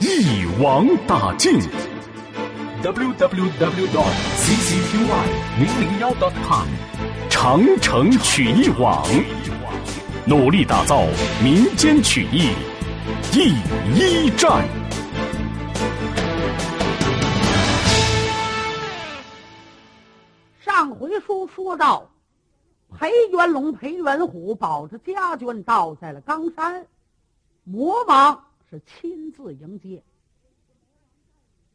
一网打尽。www dot ccqy 零零幺 dot com。长城曲艺网，努力打造民间曲艺第一站。上回书说到，裴元龙、裴元虎保着家眷倒在了冈山，魔王是亲自迎接。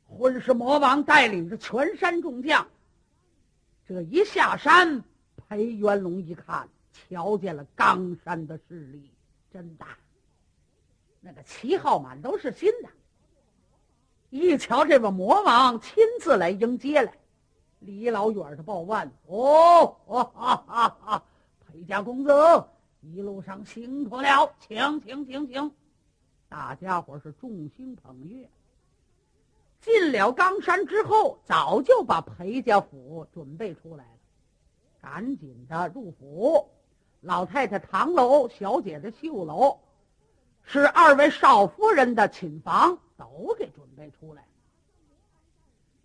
混世魔王带领着全山众将，这一下山。裴元龙一看，瞧见了冈山的势力真大，那个旗号满都是新的。一瞧这个魔王亲自来迎接来，离老远的报万哦，哈哈哈！裴家公子一路上辛苦了，请请请请！大家伙是众星捧月。进了冈山之后，早就把裴家府准备出来了。赶紧的入府，老太太唐楼，小姐的绣楼，是二位少夫人的寝房，都给准备出来。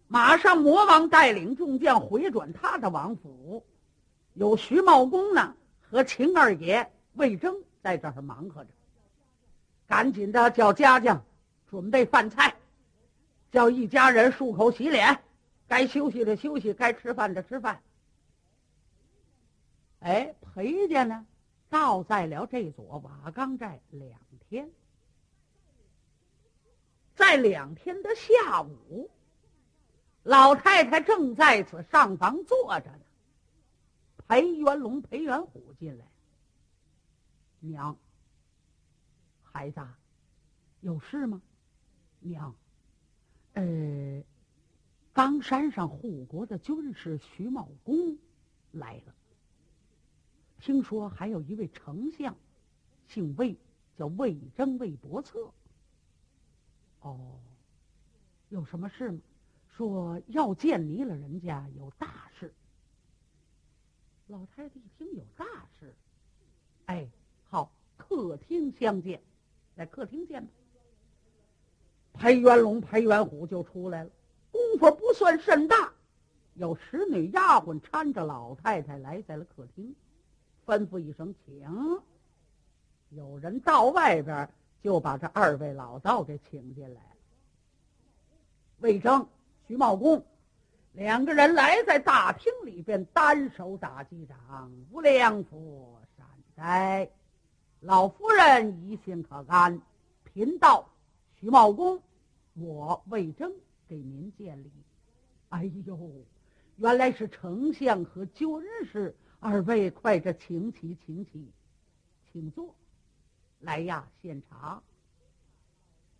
马上魔王带领众将回转他的王府，有徐茂公呢和秦二爷魏征在这儿忙活着。赶紧的叫家将准备饭菜，叫一家人漱口洗脸，该休息的休息，该吃饭的吃饭。哎，裴家呢，倒在了这座瓦岗寨两天。在两天的下午，老太太正在此上房坐着呢。裴元龙、裴元虎进来，娘，孩子，有事吗？娘，呃，冈山上护国的军师徐茂公来了。听说还有一位丞相，姓魏，叫魏征、魏伯策。哦，有什么事吗？说要见你了，人家有大事。老太太一听有大事，哎，好，客厅相见，在客厅见吧。裴元龙、裴元虎就出来了，功夫不算甚大，有十女丫鬟搀着老太太来在了客厅。吩咐一声，请。有人到外边，就把这二位老道给请进来了。魏征、徐茂公两个人来在大厅里边，单手打击掌。无量佛善哉，老夫人一心可安。贫道徐茂公，我魏征给您见礼。哎呦，原来是丞相和军师。二位快着，请起，请起，请坐。来呀，献茶。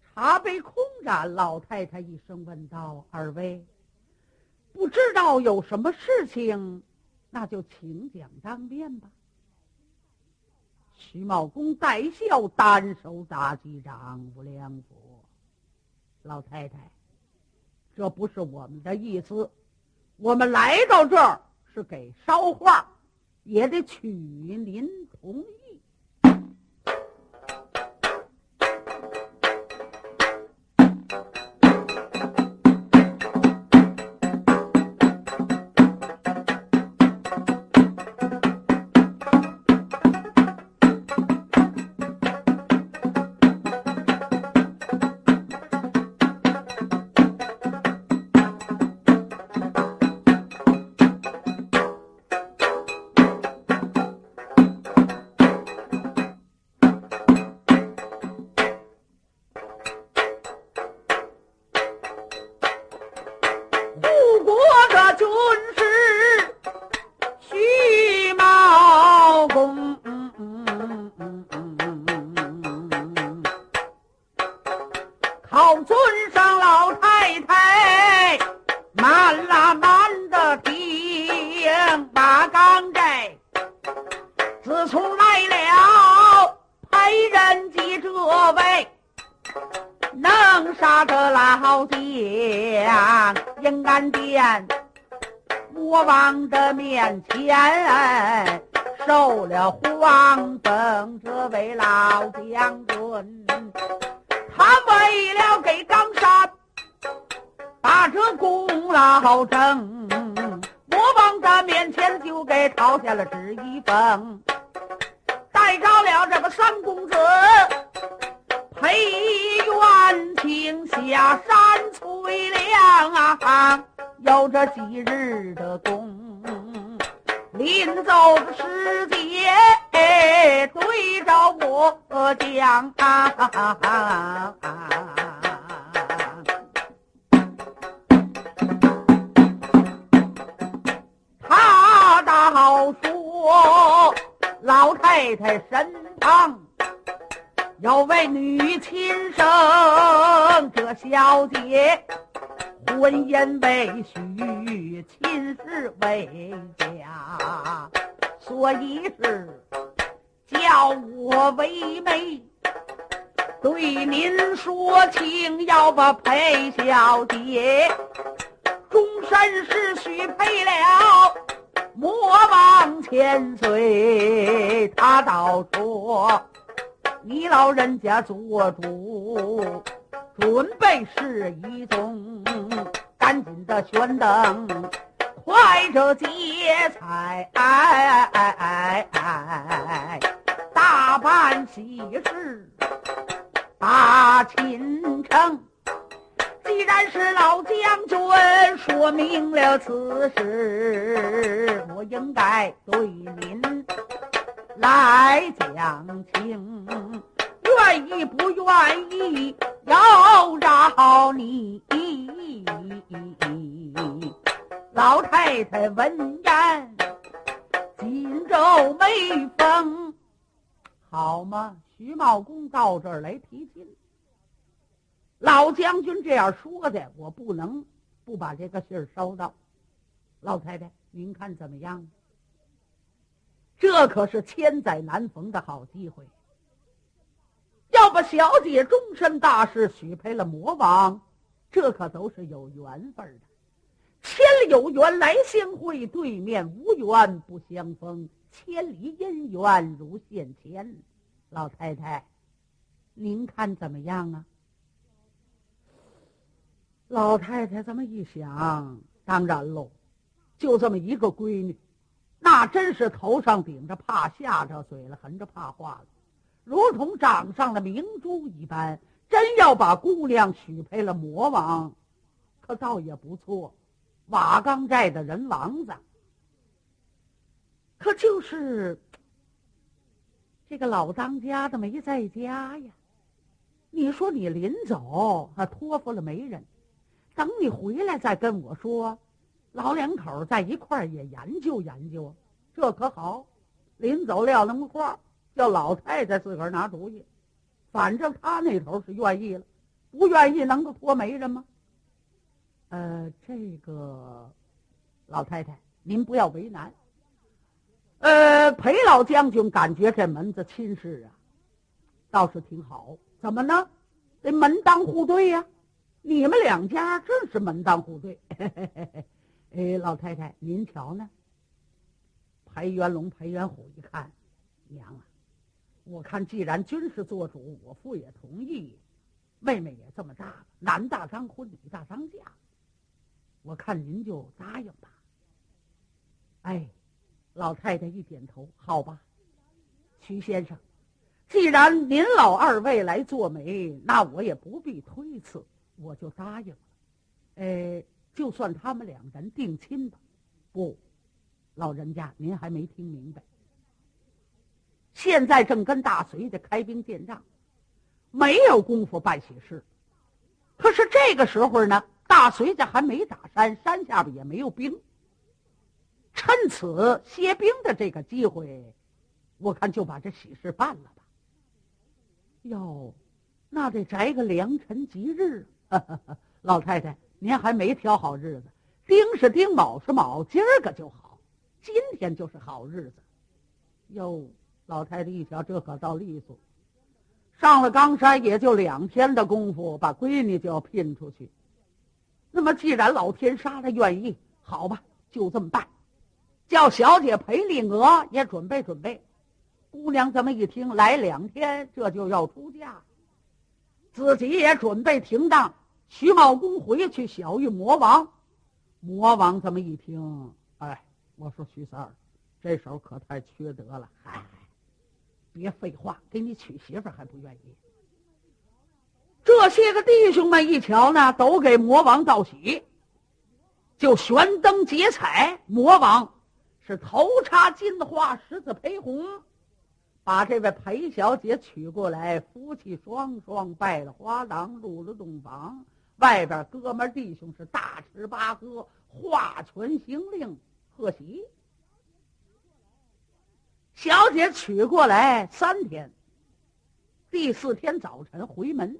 茶杯空着，老太太一声问道：“二位，不知道有什么事情，那就请讲当面吧。”徐茂公带孝，单手打击掌：“无量佛，老太太，这不是我们的意思，我们来到这儿是给烧画。”也得取您同意。能杀得老将，应安殿魔王的面前受了黄灯，这位老将军，他为了给冈山把这功劳争，魔王的面前就给掏下了纸一封。带着了这个三公子，裴元庆下山催粮啊，有这几日的功，临走的时节对着我讲啊。他倒说。老太太神有位女亲生，这小姐婚姻未许，亲事未嫁，所以是叫我为媒。对您说情，要把裴小姐终身是许配了。魔王千岁，他倒说你老人家做主，准备事宜中，赶紧的宣灯，快着接彩，大办喜事，把亲成。既然是老将军说明了此事，我应该对您来讲情，愿意不愿意要饶你？老太太闻言紧皱眉峰，好吗？徐茂公到这儿来提亲。老将军这样说的，我不能不把这个信儿收到。老太太，您看怎么样？这可是千载难逢的好机会，要把小姐终身大事许配了魔王，这可都是有缘分的。千里有缘来相会，对面无缘不相逢。千里姻缘如线牵。老太太，您看怎么样啊？老太太这么一想，当然喽，就这么一个闺女，那真是头上顶着怕吓着嘴了，横着怕化了，如同掌上的明珠一般。真要把姑娘许配了魔王，可倒也不错。瓦岗寨的人王子，可就是这个老当家的没在家呀。你说你临走，还托付了媒人。等你回来再跟我说，老两口在一块儿也研究研究，这可好。临走撂那么话，叫老太太自个儿拿主意。反正他那头是愿意了，不愿意能够托媒人吗？呃，这个老太太您不要为难。呃，裴老将军感觉这门子亲事啊，倒是挺好。怎么呢？得门当户对呀。你们两家正是门当户对，哎，老太太，您瞧呢？裴元龙、裴元虎一看，娘啊，我看既然君是做主，我父也同意，妹妹也这么大了，男大当婚，女大当嫁，我看您就答应吧。哎，老太太一点头，好吧，徐先生，既然您老二位来做媒，那我也不必推辞。我就答应了，呃，就算他们两人定亲吧。不，老人家您还没听明白。现在正跟大隋家开兵建仗，没有功夫办喜事。可是这个时候呢，大隋家还没打山，山下边也没有兵。趁此歇兵的这个机会，我看就把这喜事办了吧。哟，那得择个良辰吉日。老太太，您还没挑好日子，丁是丁，卯是卯，今儿个就好，今天就是好日子。哟，老太太一瞧，这可倒利索。上了冈山也就两天的功夫，把闺女就要聘出去。那么既然老天杀了愿意，好吧，就这么办。叫小姐裴丽娥也准备准备。姑娘这么一听，来两天这就要出嫁，自己也准备停当。徐茂公回去小玉魔王，魔王这么一听，哎，我说徐三儿，这手可太缺德了。嗨，别废话，给你娶媳妇还不愿意。这些个弟兄们一瞧呢，都给魔王道喜，就悬灯结彩。魔王是头插金花，十字陪红。把这位裴小姐娶过来，夫妻双双拜了花郎，入了洞房。外边哥们弟兄是大吃八喝，画拳行令，贺喜。小姐娶过来三天，第四天早晨回门。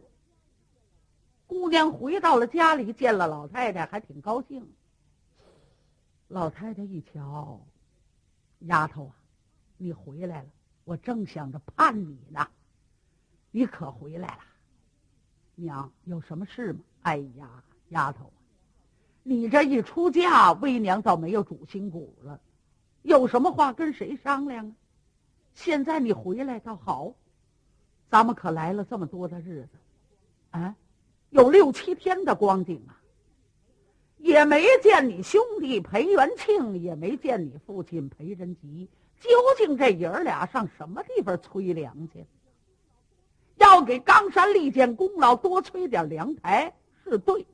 姑娘回到了家里，见了老太太，还挺高兴。老太太一瞧，丫头啊，你回来了。我正想着盼你呢，你可回来了，娘有什么事吗？哎呀，丫头，你这一出嫁，为娘倒没有主心骨了，有什么话跟谁商量啊？现在你回来倒好，咱们可来了这么多的日子，啊，有六七天的光景啊，也没见你兄弟裴元庆，也没见你父亲裴仁吉。究竟这爷儿俩上什么地方催粮去？要给冈山立建功劳，多催点粮台是对，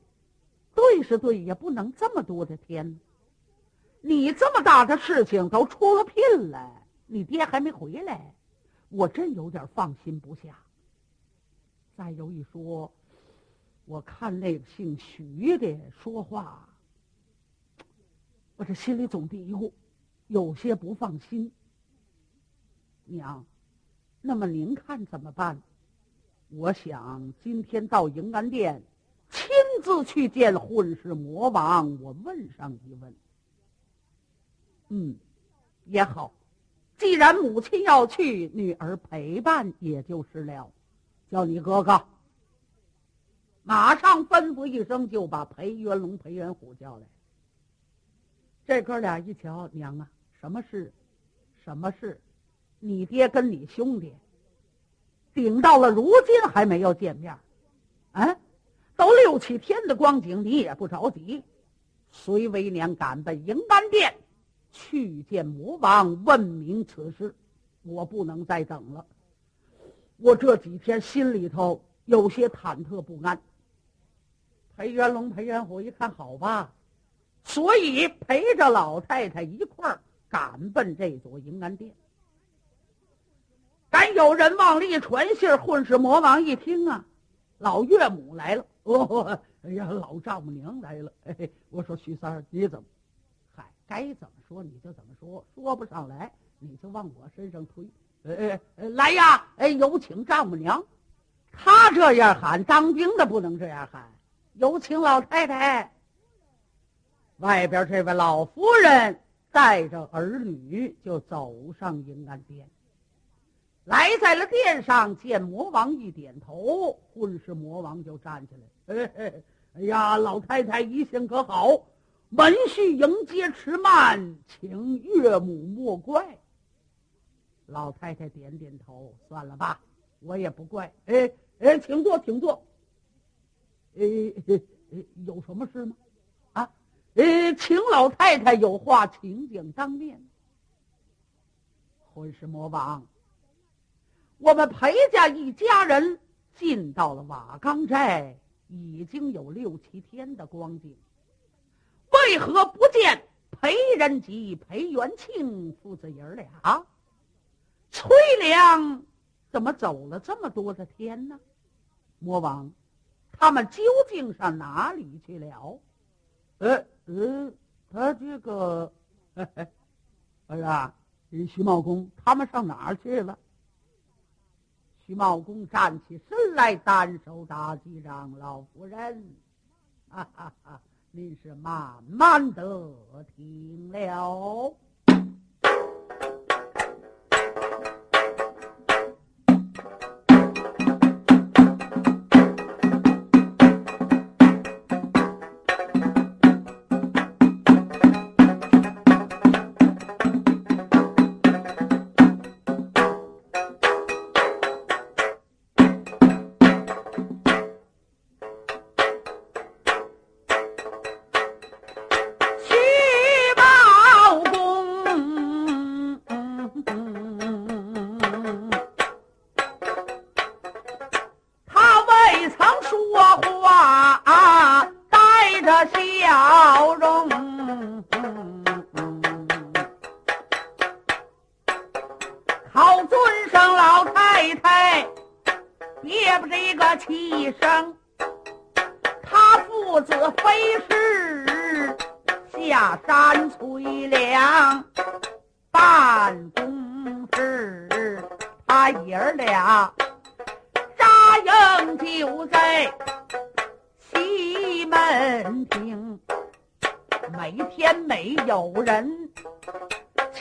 对是对，也不能这么多的天。你这么大的事情都出了聘了，你爹还没回来，我真有点放心不下。再有一说，我看那个姓徐的说话，我这心里总嘀咕有些不放心。娘，那么您看怎么办？我想今天到迎安殿，亲自去见混世魔王，我问上一问。嗯，也好。既然母亲要去，女儿陪伴也就是了。叫你哥哥，马上吩咐一声，就把裴元龙、裴元虎叫来。这哥俩一瞧，娘啊，什么事？什么事？你爹跟你兄弟顶到了如今还没有见面，啊，都六七天的光景，你也不着急，随为娘赶奔迎安殿去见魔王，问明此事。我不能再等了，我这几天心里头有些忐忑不安。裴元龙、裴元虎一看，好吧，所以陪着老太太一块儿赶奔这座迎安殿。敢有人往里传信混世魔王一听啊，老岳母来了！哦，哎呀，老丈母娘来了！哎，我说徐三儿，你怎么？该怎么说你就怎么说，说不上来你就往我身上推。呃呃，来呀！哎，有请丈母娘。他这样喊，当兵的不能这样喊。有请老太太。外边这位老夫人带着儿女就走上迎安殿。来在了殿上，见魔王一点头，混世魔王就站起来。哎呀，老太太一向可好？门婿迎接迟慢，请岳母莫怪。老太太点点头，算了吧，我也不怪。哎哎，请坐，请坐。哎哎哎，有什么事吗？啊，呃，请老太太有话，请讲当面。混世魔王。我们裴家一家人进到了瓦岗寨，已经有六七天的光景，为何不见裴仁吉、裴元庆父子爷儿俩？崔良怎么走了这么多的天呢？魔王，他们究竟上哪里去了？呃呃，他这个，哎呀，徐茂公他们上哪儿去了？徐茂公站起身来，单手打击掌：“老夫人，哈哈哈，您是慢慢的听了。”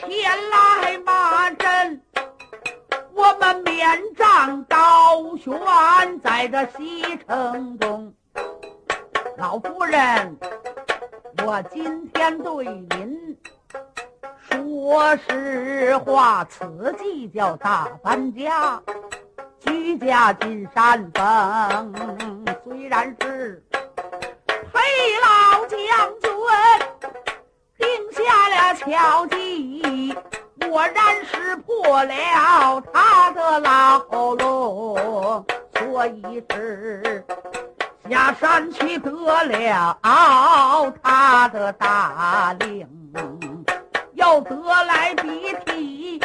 前来骂阵。我们面帐高悬在这西城中，老夫人，我今天对您说实话，此计叫大搬家，居家进山峰，虽然是陪老将巧计。果然识破了他的牢笼，所以是下山去得了他的大令，要得来鼻涕，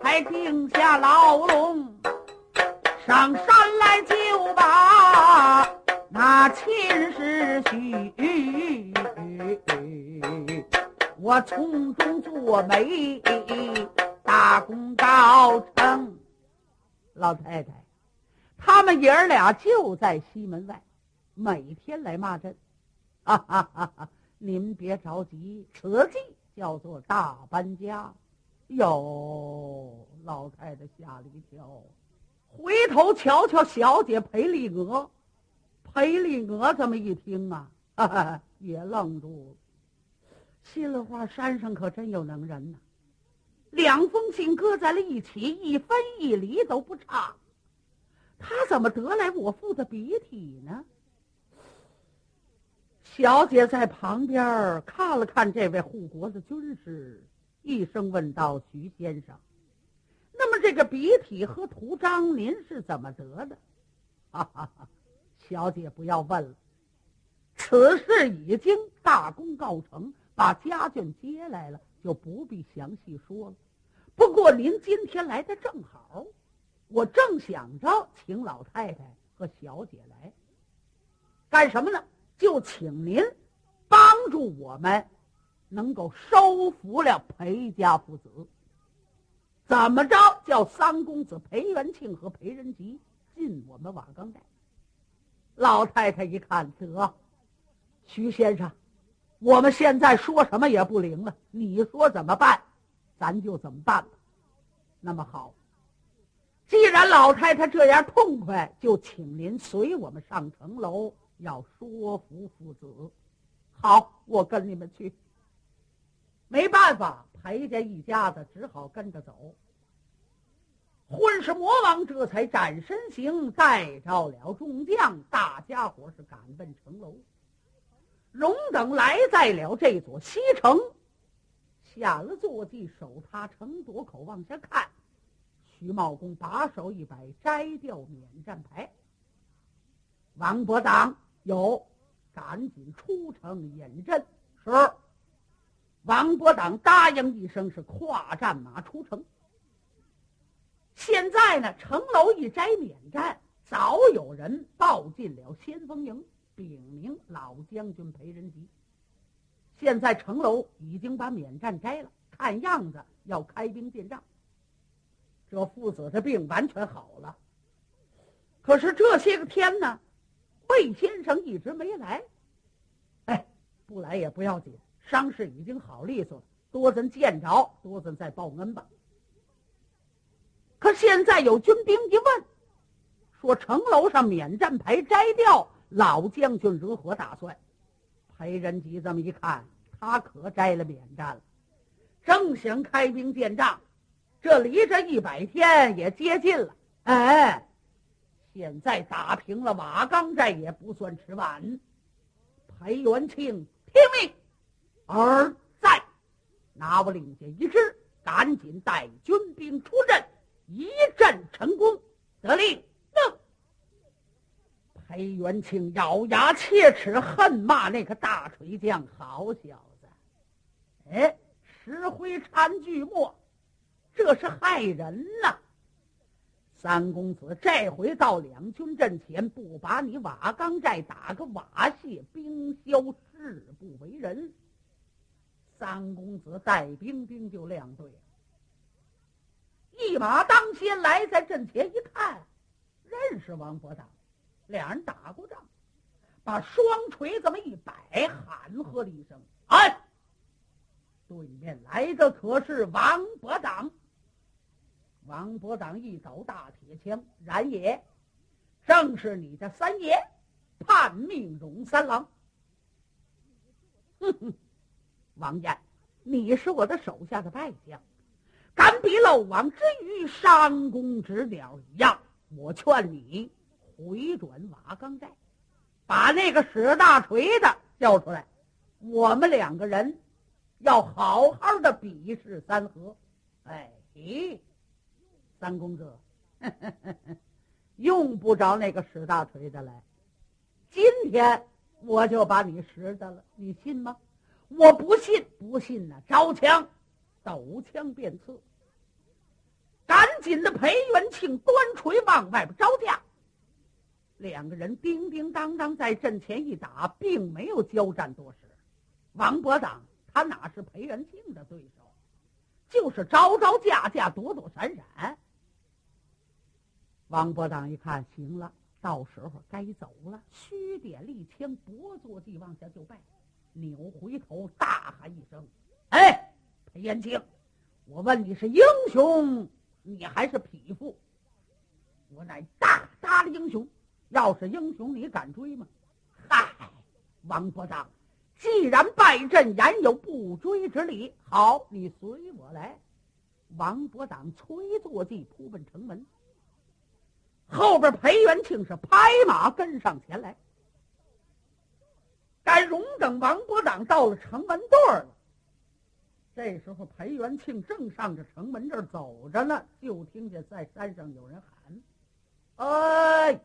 才定下牢笼，上山来就把那秦氏婿。我从中作媒，大功告成。老太太，他们爷儿俩就在西门外，每天来骂阵。哈哈哈哈！您别着急，此计叫做大搬家。哟，老太太吓了一跳，回头瞧瞧小姐裴丽娥。裴丽娥这么一听啊，哈哈，也愣住了。心里话，山上可真有能人呐！两封信搁在了一起，一分一厘都不差。他怎么得来我父的笔体呢？小姐在旁边看了看这位护国的军师，一声问道：“徐先生，那么这个笔体和图章，您是怎么得的？”哈哈哈！小姐不要问了，此事已经大功告成。把家眷接来了，就不必详细说了。不过您今天来的正好，我正想着请老太太和小姐来干什么呢？就请您帮助我们，能够收服了裴家父子。怎么着？叫三公子裴元庆和裴仁吉进我们瓦岗寨。老太太一看，得，徐先生。我们现在说什么也不灵了，你说怎么办，咱就怎么办吧。那么好，既然老太太这样痛快，就请您随我们上城楼，要说服父子。好，我跟你们去。没办法，裴家一家子只好跟着走。混世魔王这才展身形，带着了众将，大家伙是赶奔城楼。荣等来在了这座西城，下了坐骑，守他城垛口往下看。徐茂公把手一摆，摘掉免战牌。王伯当有，赶紧出城引阵。是。王伯当答应一声，是跨战马出城。现在呢，城楼一摘免战，早有人报进了先锋营。禀明老将军裴仁吉，现在城楼已经把免战摘了，看样子要开兵见仗。这父子的病完全好了，可是这些个天呢，魏先生一直没来。哎，不来也不要紧，伤势已经好利索了，多咱见着，多咱再报恩吧。可现在有军兵一问，说城楼上免战牌摘掉。老将军如何打算？裴仁吉这么一看，他可摘了免战了，正想开兵见仗，这离这一百天也接近了。哎，现在打平了瓦岗寨也不算迟晚。裴元庆听命，而在拿我令下一支，赶紧带军兵出阵，一阵成功。得令。裴元庆咬牙切齿，恨骂那个大锤匠：“好小子！哎，石灰掺锯末，这是害人呐！三公子这回到两军阵前，不把你瓦岗寨打个瓦屑冰消，誓不为人。”三公子带兵兵就亮队，一马当先来，在阵前一看，认识王伯当。两人打过仗，把双锤这么一摆，喊喝了一声：“哎！”对面来的可是王伯当。王伯当一抖大铁枪：“然也，正是你的三爷，叛命荣三郎。”哼哼，王爷，你是我的手下的败将，敢比漏网之鱼、伤弓之鸟一样，我劝你。回转瓦岗寨，把那个使大锤的叫出来，我们两个人要好好的比试三合。哎，咦三公子，用不着那个使大锤的来，今天我就把你使的了，你信吗？我不信，不信呢，招枪，抖枪便刺。赶紧的，裴元庆端锤往外边招架。两个人叮叮当当在阵前一打，并没有交战多时。王伯当他哪是裴元庆的对手，就是招招架架，躲躲闪闪。王伯当一看，行了，到时候该走了，虚点立枪，不坐地往下就拜，扭回头大喊一声：“哎，裴元庆，我问你是英雄，你还是匹夫？我乃大大的英雄。”要是英雄，你敢追吗？嗨，王伯当，既然败阵，言有不追之理。好，你随我来。王伯当催坐骑扑奔城门，后边裴元庆是拍马跟上前来。该容等王伯当到了城门段了。这时候，裴元庆正上着城门这儿走着呢，就听见在山上有人喊：“哎！”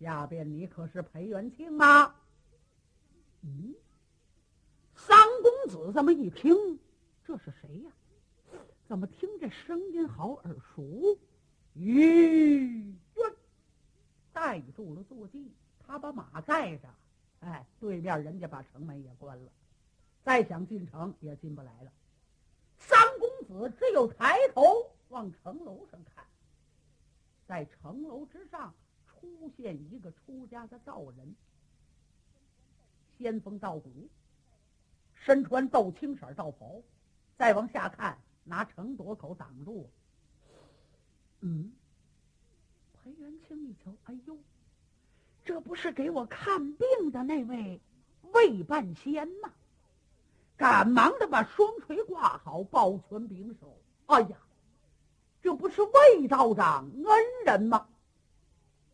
下边你可是裴元庆吗？嗯，三公子这么一听，这是谁呀？怎么听这声音好耳熟？于渊带住了坐骑，他把马盖着。哎，对面人家把城门也关了，再想进城也进不来了。三公子只有抬头往城楼上看，在城楼之上。出现一个出家的道人，仙风道骨，身穿豆青色道袍，再往下看，拿城垛口挡住。嗯，裴元清一瞧，哎呦，这不是给我看病的那位魏半仙吗？赶忙的把双锤挂好，抱拳拱手。哎呀，这不是魏道长恩人吗？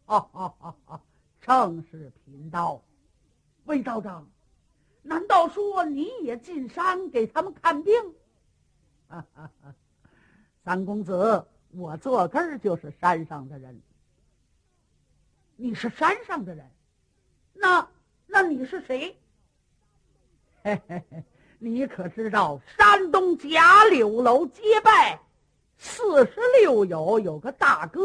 哈哈哈！哈正是贫道，魏道长，难道说你也进山给他们看病？哈哈哈！三公子，我坐根儿就是山上的人。你是山上的人，那那你是谁？嘿嘿嘿，你可知道山东贾柳楼结拜四十六友有个大哥？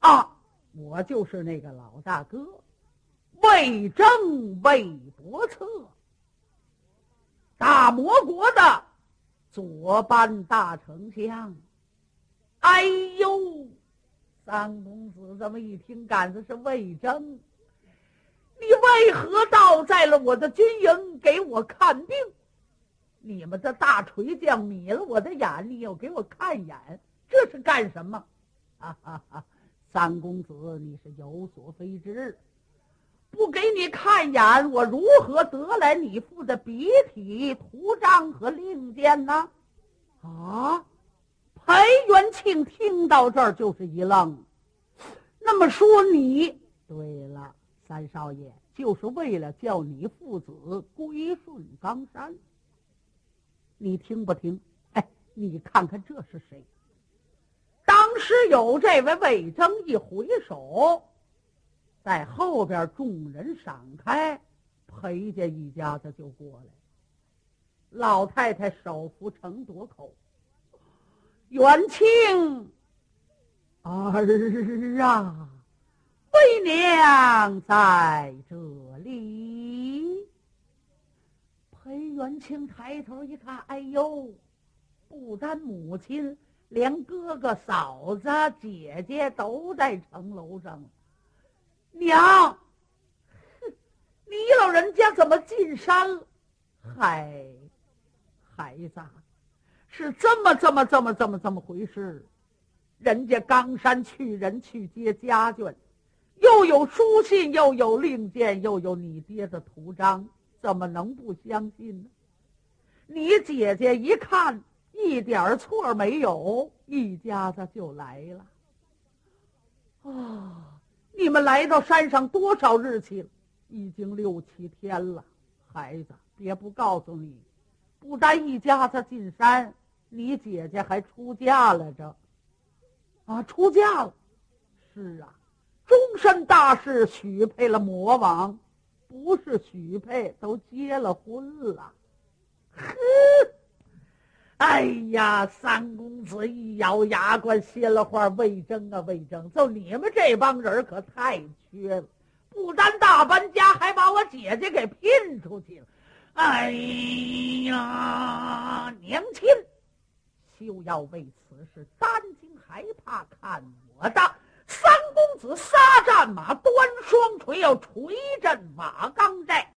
啊，我就是那个老大哥，魏征魏伯策，大魔国的左班大丞相。哎呦，三公子这么一听，杆子是魏征，你为何倒在了我的军营给我看病？你们的大锤匠迷了我的眼，你又给我看眼，这是干什么？哈哈哈！三公子，你是有所非知，不给你看眼，我如何得来你父的笔体图章和令箭呢？啊！裴元庆听到这儿就是一愣。那么说你对了，三少爷就是为了叫你父子归顺冈山。你听不听？哎，你看看这是谁？只有这位魏征一回首，在后边众人闪开，裴家一家子就过来。老太太手扶城垛口，元庆儿啊，为娘在这里。裴元庆抬头一看，哎呦，不单母亲，连哥哥、嫂子、姐姐都在城楼上。娘，哼，你老人家怎么进山了？嗨，孩子，是这么这么这么这么这么回事。人家冈山去人去接家眷，又有书信，又有令箭，又有你爹的图章。怎么能不相信呢？你姐姐一看一点错没有，一家子就来了。啊，你们来到山上多少日期了？已经六七天了。孩子，别不告诉你，不但一家子进山，你姐姐还出嫁了着。啊，出嫁了。是啊，终身大事许配了魔王。不是许配，都结了婚了。呵，哎呀，三公子一咬牙关，歇了话：“魏征啊，魏征，就你们这帮人可太缺了，不单大搬家，还把我姐姐给聘出去了。哎呀，娘亲，休要为此事担惊害怕，看我的！”三公子撒战马，端双锤要锤阵马钢寨。